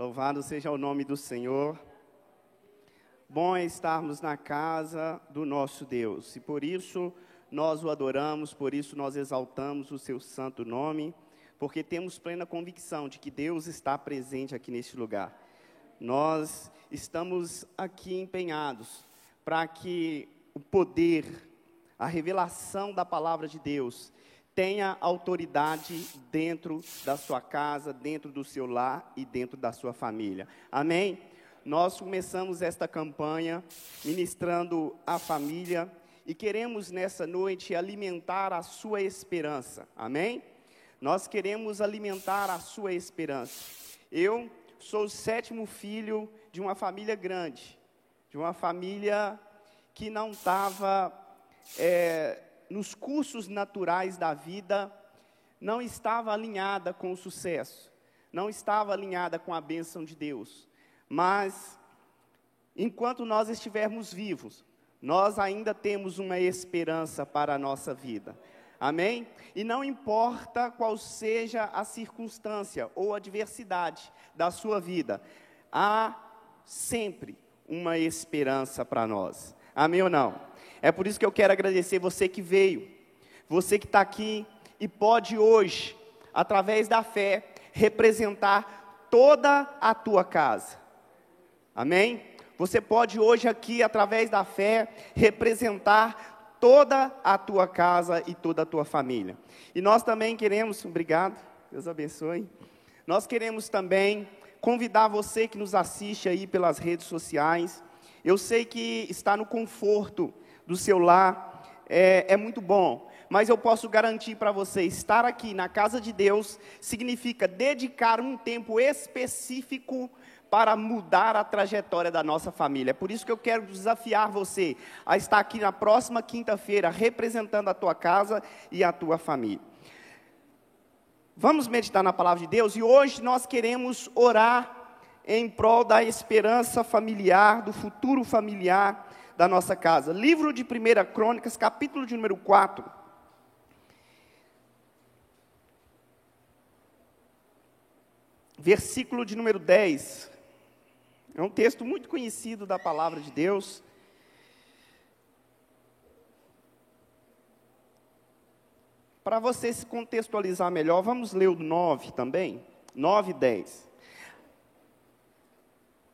Louvado seja o nome do Senhor. Bom é estarmos na casa do nosso Deus, e por isso nós o adoramos, por isso nós exaltamos o seu santo nome, porque temos plena convicção de que Deus está presente aqui neste lugar. Nós estamos aqui empenhados para que o poder, a revelação da palavra de Deus tenha autoridade dentro da sua casa, dentro do seu lar e dentro da sua família. Amém? Nós começamos esta campanha ministrando a família e queremos nessa noite alimentar a sua esperança. Amém? Nós queremos alimentar a sua esperança. Eu sou o sétimo filho de uma família grande, de uma família que não estava é, nos cursos naturais da vida, não estava alinhada com o sucesso, não estava alinhada com a bênção de Deus. Mas, enquanto nós estivermos vivos, nós ainda temos uma esperança para a nossa vida. Amém? E não importa qual seja a circunstância ou adversidade da sua vida, há sempre uma esperança para nós. Amém ou não? É por isso que eu quero agradecer você que veio, você que está aqui e pode hoje, através da fé, representar toda a tua casa. Amém? Você pode hoje aqui, através da fé, representar toda a tua casa e toda a tua família. E nós também queremos, obrigado, Deus abençoe. Nós queremos também convidar você que nos assiste aí pelas redes sociais. Eu sei que está no conforto do seu lar é, é muito bom. Mas eu posso garantir para você, estar aqui na casa de Deus significa dedicar um tempo específico para mudar a trajetória da nossa família. É por isso que eu quero desafiar você a estar aqui na próxima quinta-feira representando a tua casa e a tua família. Vamos meditar na palavra de Deus e hoje nós queremos orar em prol da esperança familiar, do futuro familiar da nossa casa. Livro de 1 Crônicas, capítulo de número 4. Versículo de número 10. É um texto muito conhecido da palavra de Deus. Para você se contextualizar melhor, vamos ler o 9 também. 9 e 10.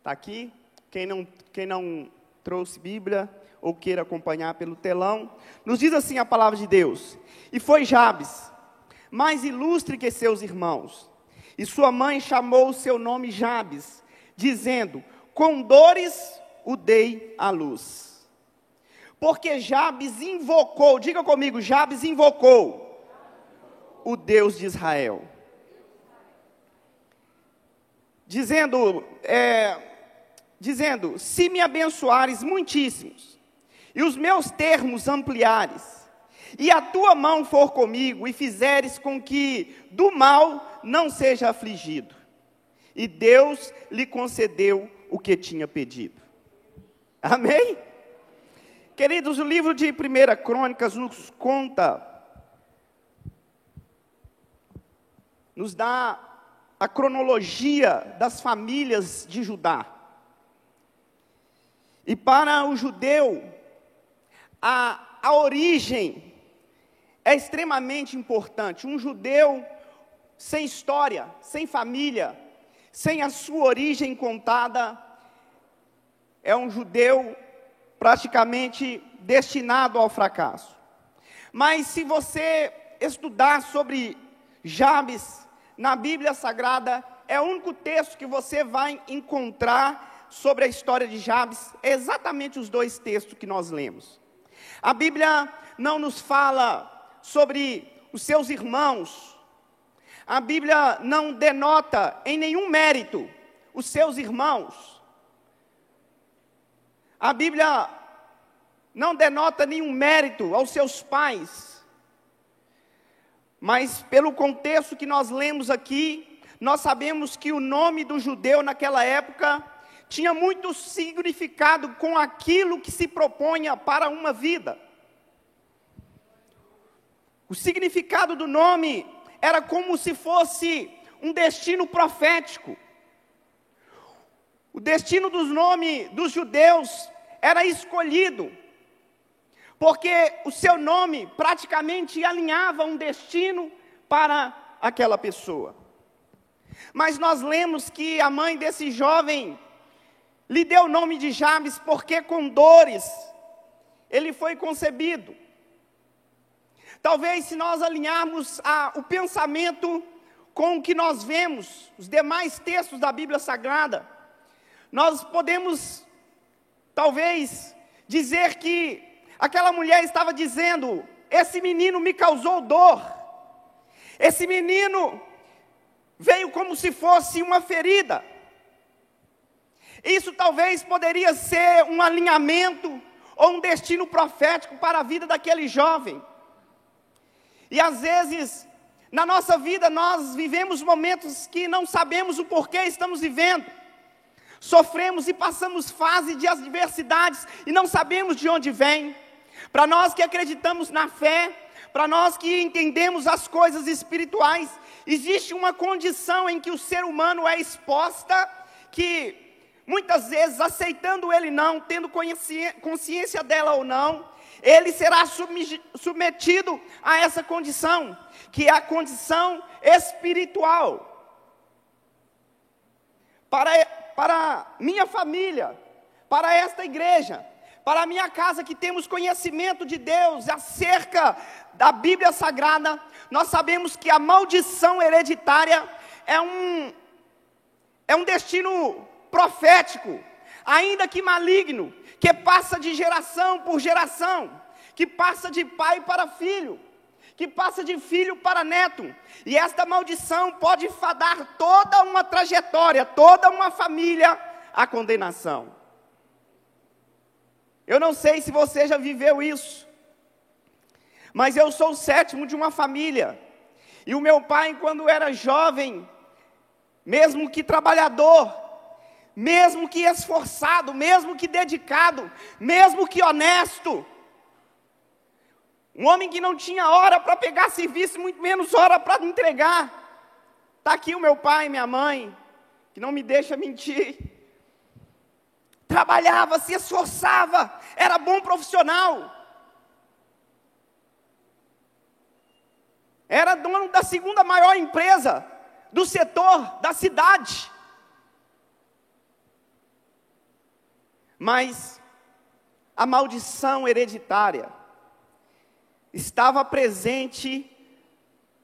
Está aqui? Quem não, quem não trouxe Bíblia ou queira acompanhar pelo telão, nos diz assim a palavra de Deus: E foi Jabes, mais ilustre que seus irmãos, e sua mãe chamou o seu nome Jabes, dizendo: Com dores o dei à luz. Porque Jabes invocou, diga comigo, Jabes invocou o Deus de Israel. Dizendo, é, dizendo: Se me abençoares muitíssimos, e os meus termos ampliares, e a tua mão for comigo, e fizeres com que do mal não seja afligido. E Deus lhe concedeu o que tinha pedido. Amém? Queridos, o livro de 1 Crônicas nos conta, nos dá a cronologia das famílias de Judá. E para o judeu, a, a origem é extremamente importante. Um judeu sem história, sem família, sem a sua origem contada, é um judeu praticamente destinado ao fracasso. Mas se você estudar sobre Jabes na Bíblia Sagrada, é o único texto que você vai encontrar sobre a história de Jabes é exatamente os dois textos que nós lemos. A Bíblia não nos fala sobre os seus irmãos. A Bíblia não denota em nenhum mérito os seus irmãos. A Bíblia não denota nenhum mérito aos seus pais. Mas pelo contexto que nós lemos aqui, nós sabemos que o nome do judeu naquela época tinha muito significado com aquilo que se propunha para uma vida. O significado do nome era como se fosse um destino profético, O destino dos nomes dos judeus era escolhido, porque o seu nome praticamente alinhava um destino para aquela pessoa. Mas nós lemos que a mãe desse jovem lhe deu o nome de Jabes porque com dores ele foi concebido. Talvez se nós alinharmos a, o pensamento com o que nós vemos, os demais textos da Bíblia Sagrada, nós podemos, talvez, dizer que aquela mulher estava dizendo: esse menino me causou dor, esse menino veio como se fosse uma ferida. Isso talvez poderia ser um alinhamento ou um destino profético para a vida daquele jovem. E às vezes, na nossa vida, nós vivemos momentos que não sabemos o porquê estamos vivendo. Sofremos e passamos fase de adversidades e não sabemos de onde vem. Para nós que acreditamos na fé, para nós que entendemos as coisas espirituais, existe uma condição em que o ser humano é exposta que muitas vezes aceitando ele não, tendo consciência dela ou não, ele será submetido a essa condição, que é a condição espiritual. Para, para minha família, para esta igreja, para a minha casa que temos conhecimento de Deus acerca da Bíblia Sagrada, nós sabemos que a maldição hereditária é um, é um destino profético, ainda que maligno, que passa de geração por geração, que passa de pai para filho, que passa de filho para neto, e esta maldição pode fadar toda uma trajetória, toda uma família à condenação. Eu não sei se você já viveu isso, mas eu sou o sétimo de uma família, e o meu pai, quando era jovem, mesmo que trabalhador, mesmo que esforçado, mesmo que dedicado, mesmo que honesto. Um homem que não tinha hora para pegar serviço, muito menos hora para entregar. Está aqui o meu pai minha mãe, que não me deixa mentir. Trabalhava, se esforçava, era bom profissional. Era dono da segunda maior empresa do setor da cidade. Mas a maldição hereditária estava presente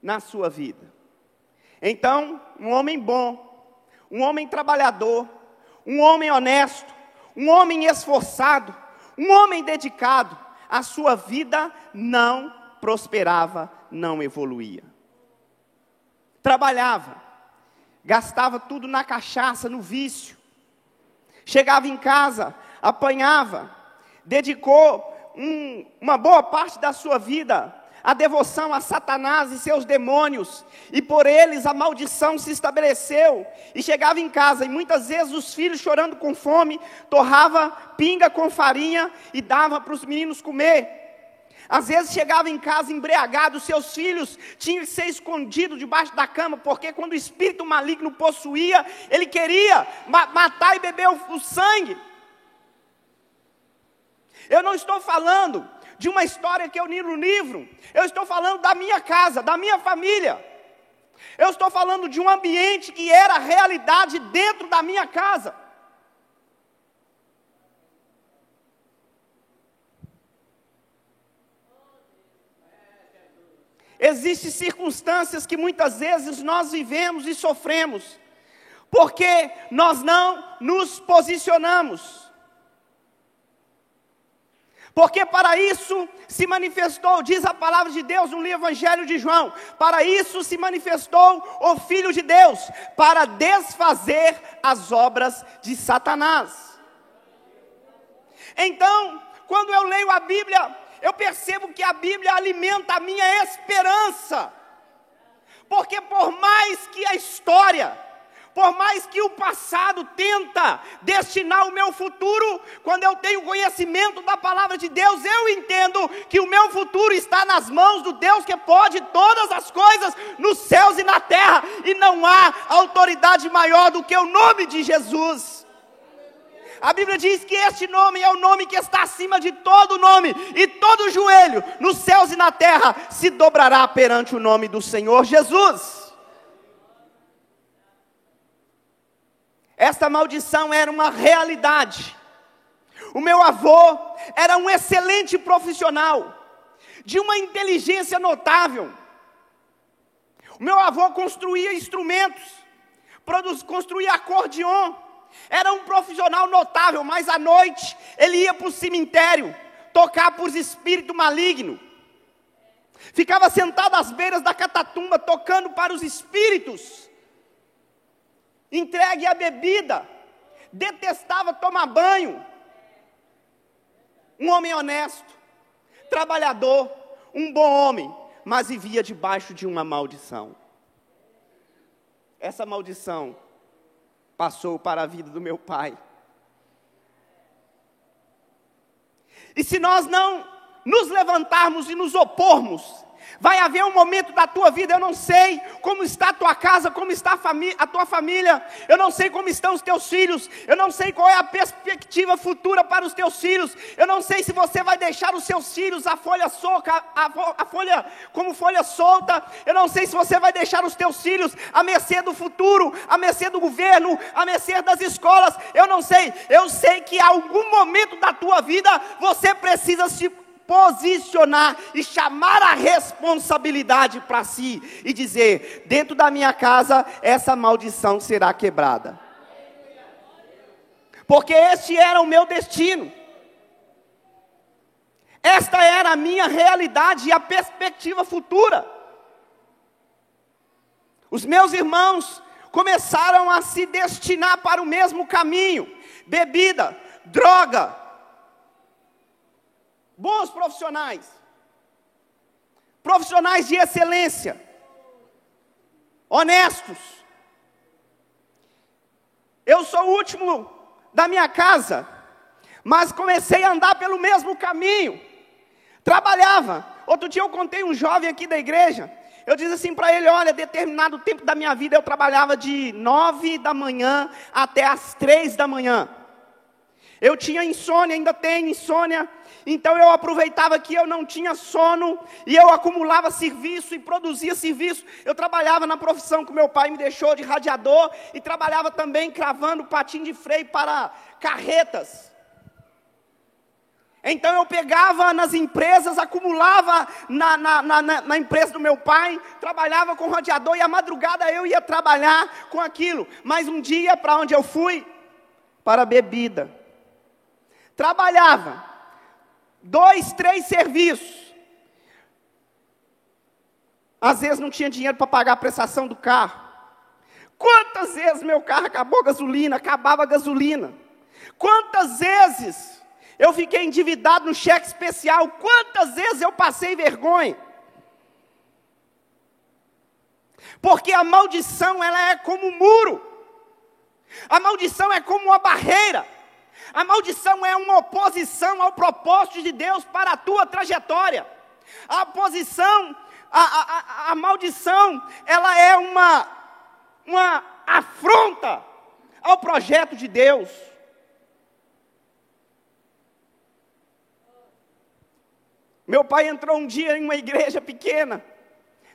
na sua vida. Então, um homem bom, um homem trabalhador, um homem honesto, um homem esforçado, um homem dedicado, a sua vida não prosperava, não evoluía. Trabalhava, gastava tudo na cachaça, no vício, Chegava em casa, apanhava, dedicou um, uma boa parte da sua vida à devoção a Satanás e seus demônios, e por eles a maldição se estabeleceu. E chegava em casa, e muitas vezes os filhos chorando com fome, torrava pinga com farinha e dava para os meninos comer. Às vezes chegava em casa embriagado, seus filhos tinham que ser escondidos debaixo da cama, porque quando o espírito maligno possuía, ele queria ma matar e beber o, o sangue. Eu não estou falando de uma história que eu li no livro, eu estou falando da minha casa, da minha família. Eu estou falando de um ambiente que era realidade dentro da minha casa. Existem circunstâncias que muitas vezes nós vivemos e sofremos, porque nós não nos posicionamos. Porque para isso se manifestou, diz a palavra de Deus no livro Evangelho de João, para isso se manifestou o Filho de Deus, para desfazer as obras de Satanás. Então, quando eu leio a Bíblia, eu percebo que a Bíblia alimenta a minha esperança. Porque por mais que a história, por mais que o passado tenta destinar o meu futuro, quando eu tenho conhecimento da palavra de Deus, eu entendo que o meu futuro está nas mãos do Deus que pode todas as coisas nos céus e na terra, e não há autoridade maior do que o nome de Jesus. A Bíblia diz que este nome é o nome que está acima de todo nome, e todo joelho, nos céus e na terra, se dobrará perante o nome do Senhor Jesus. Esta maldição era uma realidade. O meu avô era um excelente profissional, de uma inteligência notável. O meu avô construía instrumentos, produz, construía acordeon, era um profissional notável, mas à noite ele ia para o cemitério tocar por espírito maligno. Ficava sentado às beiras da catatumba tocando para os espíritos. Entregue à bebida. Detestava tomar banho. Um homem honesto, trabalhador, um bom homem, mas vivia debaixo de uma maldição. Essa maldição passou para a vida do meu pai. E se nós não nos levantarmos e nos opormos Vai haver um momento da tua vida, eu não sei como está a tua casa, como está a, a, tua família, eu não sei como estão os teus filhos, eu não sei qual é a perspectiva futura para os teus filhos, eu não sei se você vai deixar os seus filhos a folha soca, a, a folha como folha solta, eu não sei se você vai deixar os teus filhos a mercê do futuro, a mercê do governo, a mercê das escolas, eu não sei, eu sei que em algum momento da tua vida você precisa se posicionar e chamar a responsabilidade para si e dizer: dentro da minha casa, essa maldição será quebrada. Porque este era o meu destino. Esta era a minha realidade e a perspectiva futura. Os meus irmãos começaram a se destinar para o mesmo caminho: bebida, droga, bons profissionais, profissionais de excelência, honestos. Eu sou o último da minha casa, mas comecei a andar pelo mesmo caminho. Trabalhava. Outro dia eu contei um jovem aqui da igreja. Eu disse assim para ele: olha, determinado tempo da minha vida eu trabalhava de nove da manhã até as três da manhã. Eu tinha insônia, ainda tenho insônia. Então eu aproveitava que eu não tinha sono e eu acumulava serviço e produzia serviço. Eu trabalhava na profissão que meu pai me deixou de radiador e trabalhava também cravando patim de freio para carretas. Então eu pegava nas empresas, acumulava na, na, na, na, empresa do meu pai, trabalhava com radiador e à madrugada eu ia trabalhar com aquilo. Mas um dia, para onde eu fui? Para a bebida. Trabalhava, dois, três serviços. Às vezes não tinha dinheiro para pagar a prestação do carro. Quantas vezes meu carro acabou gasolina, acabava gasolina? Quantas vezes eu fiquei endividado no cheque especial? Quantas vezes eu passei vergonha? Porque a maldição ela é como um muro. A maldição é como uma barreira. A maldição é uma oposição ao propósito de Deus para a tua trajetória. A oposição, a, a, a, maldição, ela é uma, uma afronta ao projeto de Deus. Meu pai entrou um dia em uma igreja pequena,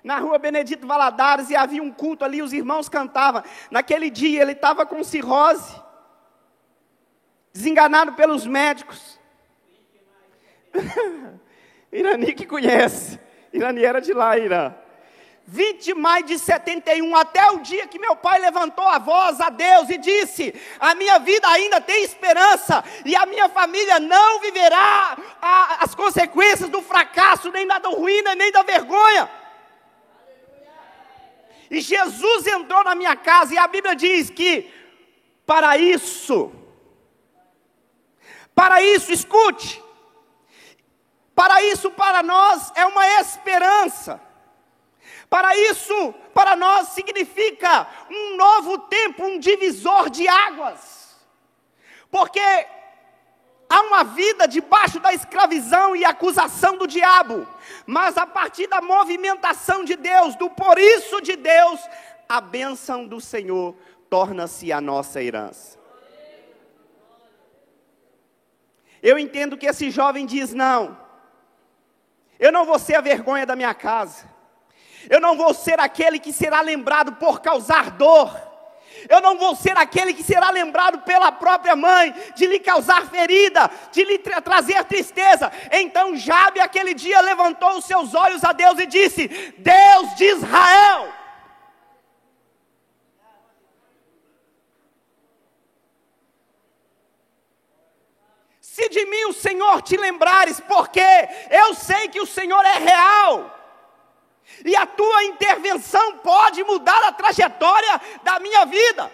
na rua Benedito Valadares, e havia um culto ali, os irmãos cantavam. Naquele dia ele estava com cirrose desenganado pelos médicos. Irani que conhece. Irani era de lá, Irã. 20 de maio de 71, até o dia que meu pai levantou a voz a Deus e disse: A minha vida ainda tem esperança, e a minha família não viverá a, as consequências do fracasso, nem da ruína, nem da vergonha. E Jesus entrou na minha casa, e a Bíblia diz que, para isso, para isso, escute. Para isso, para nós, é uma esperança. Para isso, para nós, significa um novo tempo, um divisor de águas. Porque há uma vida debaixo da escravidão e acusação do diabo, mas a partir da movimentação de Deus, do por isso de Deus, a bênção do Senhor torna-se a nossa herança. Eu entendo que esse jovem diz: não, eu não vou ser a vergonha da minha casa, eu não vou ser aquele que será lembrado por causar dor, eu não vou ser aquele que será lembrado pela própria mãe, de lhe causar ferida, de lhe tra trazer tristeza. Então Jabe, aquele dia, levantou os seus olhos a Deus e disse: Deus de Israel. Se de mim o Senhor te lembrares, porque eu sei que o Senhor é real. E a tua intervenção pode mudar a trajetória da minha vida.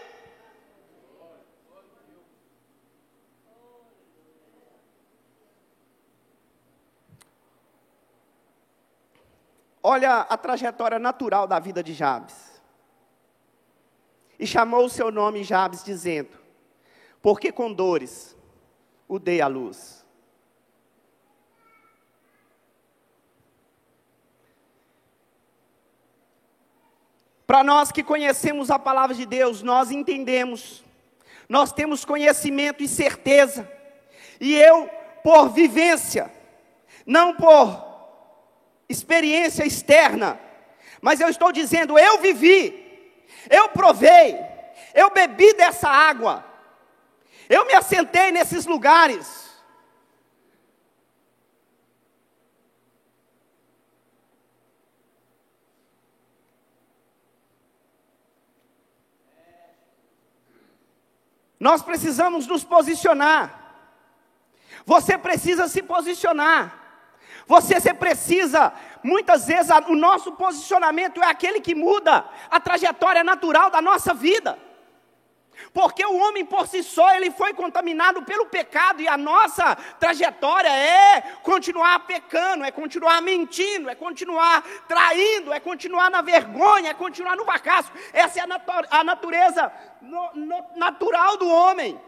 Olha a trajetória natural da vida de Jabes. E chamou o seu nome Jabes, dizendo: Porque com dores o dei à luz. Para nós que conhecemos a palavra de Deus, nós entendemos, nós temos conhecimento e certeza, e eu, por vivência, não por experiência externa, mas eu estou dizendo, eu vivi, eu provei, eu bebi dessa água, eu me assentei nesses lugares, Nós precisamos nos posicionar. Você precisa se posicionar. Você, você precisa, muitas vezes, o nosso posicionamento é aquele que muda a trajetória natural da nossa vida. Porque o homem por si só, ele foi contaminado pelo pecado e a nossa trajetória é continuar pecando, é continuar mentindo, é continuar traindo, é continuar na vergonha, é continuar no fracasso. Essa é a, natu a natureza no, no, natural do homem.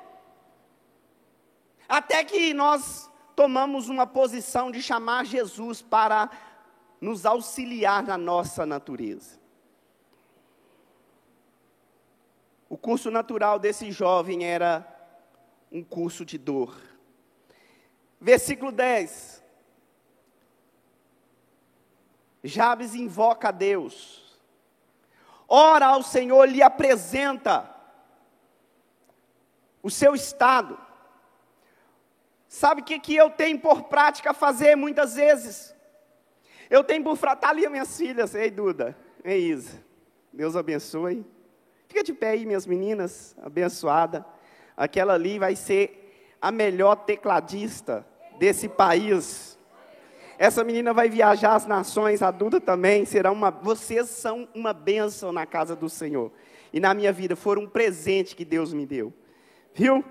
Até que nós tomamos uma posição de chamar Jesus para nos auxiliar na nossa natureza. O curso natural desse jovem era um curso de dor. Versículo 10. Jabes invoca a Deus, ora ao Senhor, lhe apresenta o seu estado. Sabe o que, que eu tenho por prática fazer muitas vezes? Eu tenho por fratar ali minhas filhas, ei Duda, ei Isa, Deus abençoe. Fica de pé aí, minhas meninas, abençoada. Aquela ali vai ser a melhor tecladista desse país. Essa menina vai viajar as nações, a Duda também será uma. Vocês são uma bênção na casa do Senhor. E na minha vida foram um presente que Deus me deu. Viu?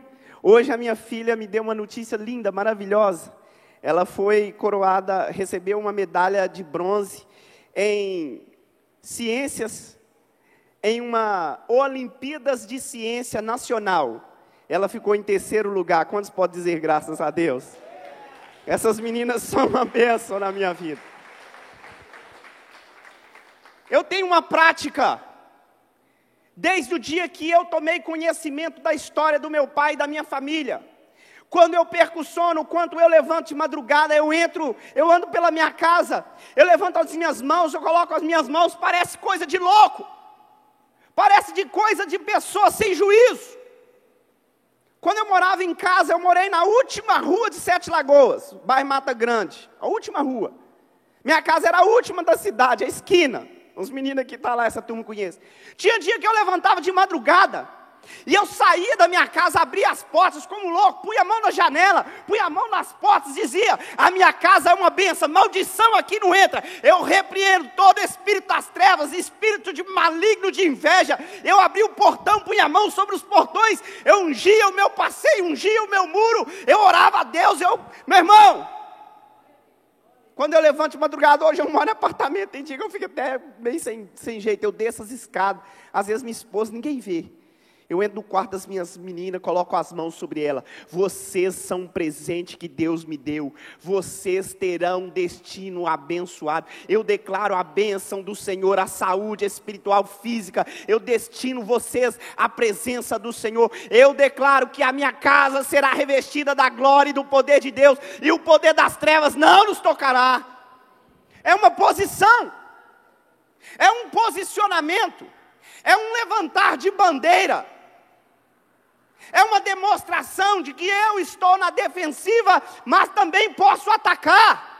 Hoje a minha filha me deu uma notícia linda, maravilhosa. Ela foi coroada, recebeu uma medalha de bronze em ciências em uma Olimpíadas de Ciência Nacional. Ela ficou em terceiro lugar. Quantos podem dizer graças a Deus? Essas meninas são uma bênção na minha vida. Eu tenho uma prática. Desde o dia que eu tomei conhecimento da história do meu pai e da minha família. Quando eu perco sono, quando eu levanto de madrugada, eu entro, eu ando pela minha casa, eu levanto as minhas mãos, eu coloco as minhas mãos, parece coisa de louco. Parece de coisa de pessoa sem juízo. Quando eu morava em casa, eu morei na última rua de Sete Lagoas, bairro Mata Grande, a última rua. Minha casa era a última da cidade, a esquina. Os meninos que estão tá lá, essa turma conhece. Tinha dia que eu levantava de madrugada, e eu saía da minha casa, abria as portas como louco, punha a mão na janela, punha a mão nas portas, dizia: A minha casa é uma benção, maldição aqui não entra. Eu repreendo todo espírito das trevas, espírito de maligno de inveja. Eu abri o portão, punha a mão sobre os portões, eu ungia o meu passeio, ungia o meu muro, eu orava a Deus, eu, meu irmão. Quando eu levanto de madrugada, hoje eu moro em apartamento, tem dia que eu fico até bem sem, sem jeito, eu desço as escadas, às vezes minha esposa ninguém vê. Eu entro no quarto das minhas meninas, coloco as mãos sobre ela. Vocês são um presente que Deus me deu. Vocês terão um destino abençoado. Eu declaro a bênção do Senhor, a saúde espiritual, física. Eu destino vocês à presença do Senhor. Eu declaro que a minha casa será revestida da glória e do poder de Deus. E o poder das trevas não nos tocará. É uma posição. É um posicionamento. É um levantar de bandeira é uma demonstração de que eu estou na defensiva, mas também posso atacar.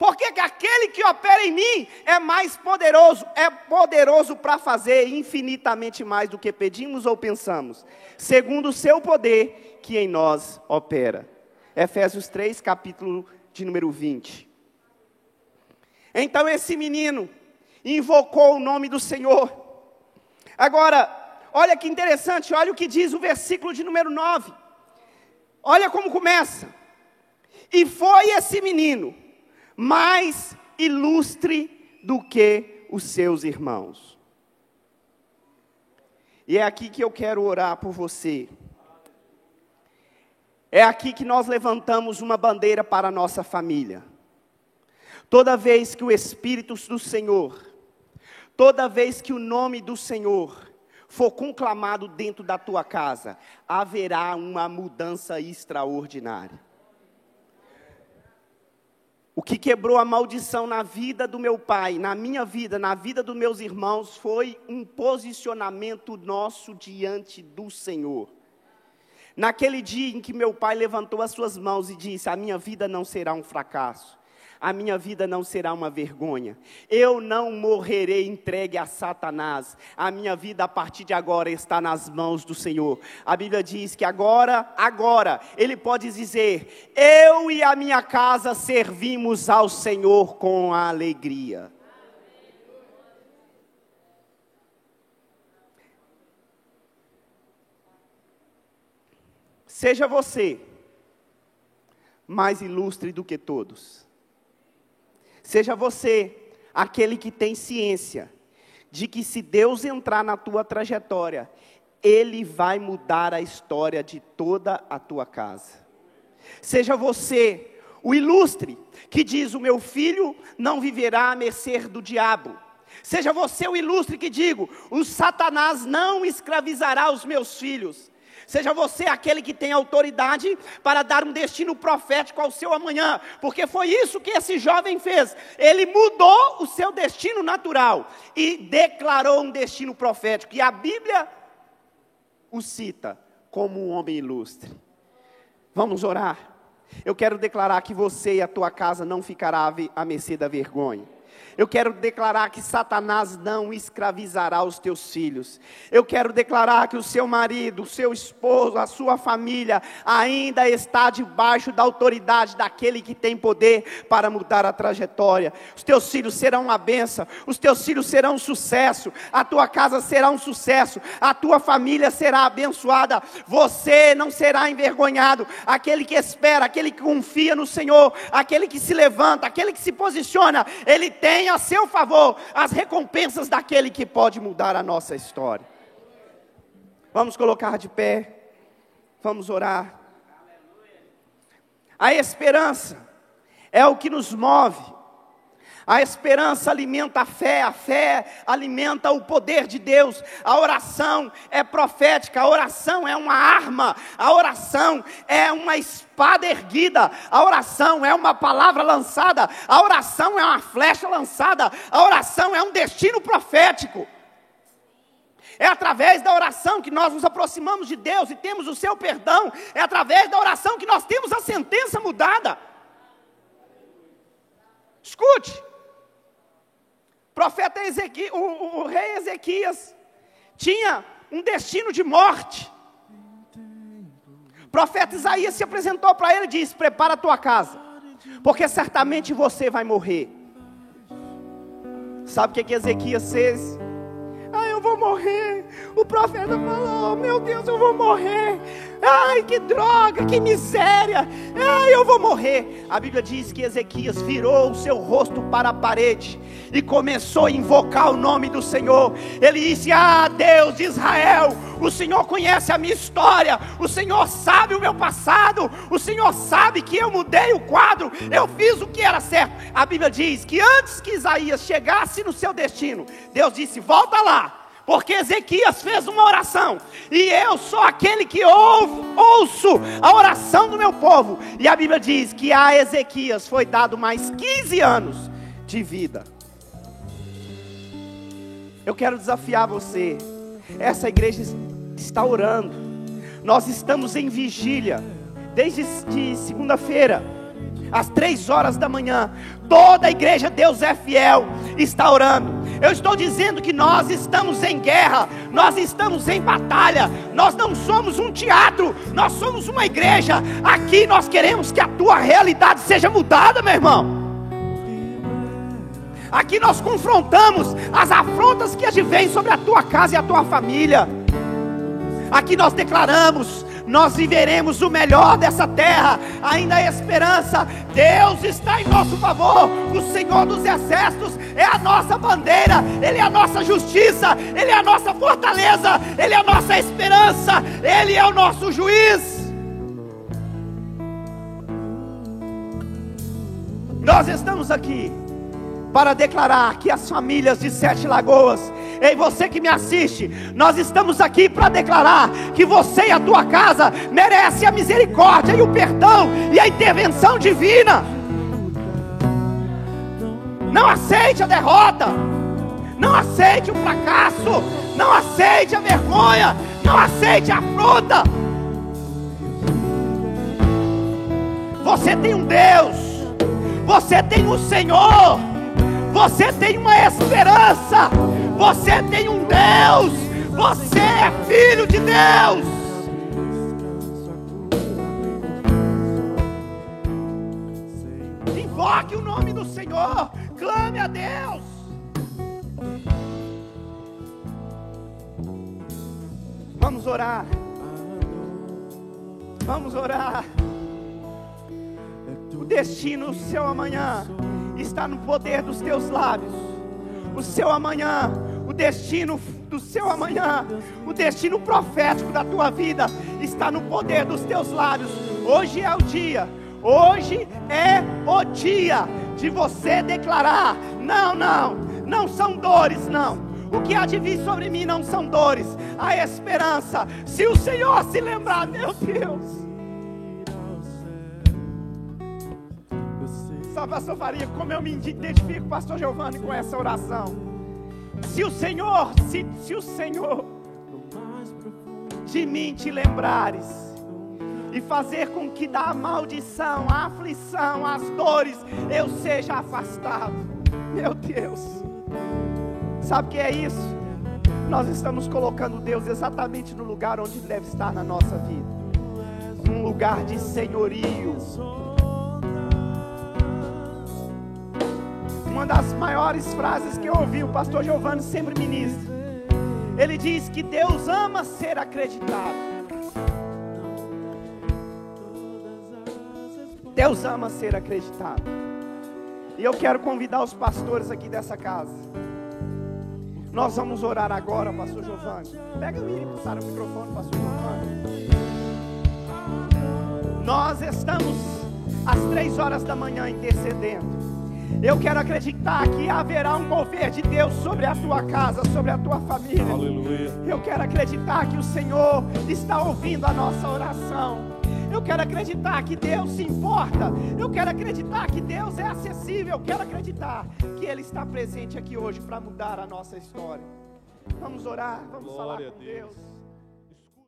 Porque aquele que opera em mim é mais poderoso, é poderoso para fazer infinitamente mais do que pedimos ou pensamos, segundo o seu poder que em nós opera. Efésios 3, capítulo de número 20. Então esse menino invocou o nome do Senhor. Agora, Olha que interessante, olha o que diz o versículo de número 9. Olha como começa. E foi esse menino mais ilustre do que os seus irmãos. E é aqui que eu quero orar por você. É aqui que nós levantamos uma bandeira para a nossa família. Toda vez que o Espírito do Senhor, toda vez que o nome do Senhor for conclamado dentro da tua casa, haverá uma mudança extraordinária. O que quebrou a maldição na vida do meu pai, na minha vida, na vida dos meus irmãos, foi um posicionamento nosso diante do Senhor. Naquele dia em que meu pai levantou as suas mãos e disse: A minha vida não será um fracasso a minha vida não será uma vergonha. Eu não morrerei entregue a Satanás. A minha vida a partir de agora está nas mãos do Senhor. A Bíblia diz que agora, agora, ele pode dizer: Eu e a minha casa servimos ao Senhor com alegria. Seja você mais ilustre do que todos. Seja você aquele que tem ciência de que se Deus entrar na tua trajetória, Ele vai mudar a história de toda a tua casa. Seja você o ilustre que diz: O meu filho não viverá a mercê do diabo. Seja você o ilustre que digo: O Satanás não escravizará os meus filhos. Seja você aquele que tem autoridade para dar um destino profético ao seu amanhã, porque foi isso que esse jovem fez. Ele mudou o seu destino natural e declarou um destino profético. E a Bíblia o cita como um homem ilustre. Vamos orar. Eu quero declarar que você e a tua casa não ficará à mercê da vergonha. Eu quero declarar que Satanás não escravizará os teus filhos. Eu quero declarar que o seu marido, o seu esposo, a sua família ainda está debaixo da autoridade daquele que tem poder para mudar a trajetória. Os teus filhos serão uma benção, os teus filhos serão um sucesso, a tua casa será um sucesso, a tua família será abençoada. Você não será envergonhado. Aquele que espera, aquele que confia no Senhor, aquele que se levanta, aquele que se posiciona, ele tem a seu favor as recompensas daquele que pode mudar a nossa história. Vamos colocar de pé, vamos orar. A esperança é o que nos move a esperança alimenta a fé, a fé alimenta o poder de Deus. A oração é profética, a oração é uma arma, a oração é uma espada erguida, a oração é uma palavra lançada, a oração é uma flecha lançada, a oração é um destino profético. É através da oração que nós nos aproximamos de Deus e temos o seu perdão. É através da oração que nós temos a sentença mudada. Escute, profeta Ezequias, o, o, o rei Ezequias tinha um destino de morte. O profeta Isaías se apresentou para ele e disse: Prepara a tua casa, porque certamente você vai morrer. Sabe o que, que Ezequias fez? Eu vou morrer. O profeta falou: Meu Deus, eu vou morrer. Ai, que droga, que miséria. Ai, eu vou morrer. A Bíblia diz que Ezequias virou o seu rosto para a parede e começou a invocar o nome do Senhor. Ele disse: Ah, Deus de Israel, o Senhor conhece a minha história, o Senhor sabe o meu passado, o Senhor sabe que eu mudei o quadro, eu fiz o que era certo. A Bíblia diz que antes que Isaías chegasse no seu destino, Deus disse: Volta lá porque Ezequias fez uma oração, e eu sou aquele que ouvo, ouço a oração do meu povo. E a Bíblia diz que a Ezequias foi dado mais 15 anos de vida. Eu quero desafiar você. Essa igreja está orando. Nós estamos em vigília desde de segunda-feira às três horas da manhã, toda a igreja Deus é fiel, está orando. Eu estou dizendo que nós estamos em guerra, nós estamos em batalha, nós não somos um teatro, nós somos uma igreja. Aqui nós queremos que a tua realidade seja mudada, meu irmão. Aqui nós confrontamos as afrontas que advêm sobre a tua casa e a tua família. Aqui nós declaramos nós viveremos o melhor dessa terra, ainda há esperança. Deus está em nosso favor, o Senhor dos Exércitos é a nossa bandeira, Ele é a nossa justiça, Ele é a nossa fortaleza, Ele é a nossa esperança, Ele é o nosso juiz. Nós estamos aqui para declarar que as famílias de Sete Lagoas, ei você que me assiste, nós estamos aqui para declarar que você e a tua casa merece a misericórdia e o perdão e a intervenção divina. Não aceite a derrota, não aceite o fracasso, não aceite a vergonha, não aceite a afronta. Você tem um Deus, você tem um Senhor você tem uma esperança. Você tem um Deus. Você é filho de Deus. Invoque o nome do Senhor. Clame a Deus. Vamos orar. Vamos orar. O destino, o seu amanhã está no poder dos teus lábios. O seu amanhã, o destino do seu amanhã, o destino profético da tua vida está no poder dos teus lábios. Hoje é o dia, hoje é o dia de você declarar: não, não, não são dores, não. O que há de vir sobre mim não são dores, a esperança. Se o Senhor se lembrar, meu Deus. Sabe, pastor Faria, como eu me identifico, pastor Giovanni, com essa oração. Se o Senhor, se, se o Senhor de mim te lembrares, e fazer com que da maldição, a aflição, as dores, eu seja afastado. Meu Deus, sabe o que é isso? Nós estamos colocando Deus exatamente no lugar onde deve estar na nossa vida um lugar de senhorio das maiores frases que eu ouvi, o pastor Giovanni sempre ministra. Ele diz que Deus ama ser acreditado. Deus ama ser acreditado. E eu quero convidar os pastores aqui dessa casa. Nós vamos orar agora, pastor Giovanni. Pega o microfone, pastor Giovanni. Nós estamos às três horas da manhã intercedendo. Eu quero acreditar que haverá um mover de Deus sobre a tua casa, sobre a tua família. Aleluia. Eu quero acreditar que o Senhor está ouvindo a nossa oração. Eu quero acreditar que Deus se importa. Eu quero acreditar que Deus é acessível. Eu quero acreditar que Ele está presente aqui hoje para mudar a nossa história. Vamos orar, vamos Glória falar com Deus. Deus.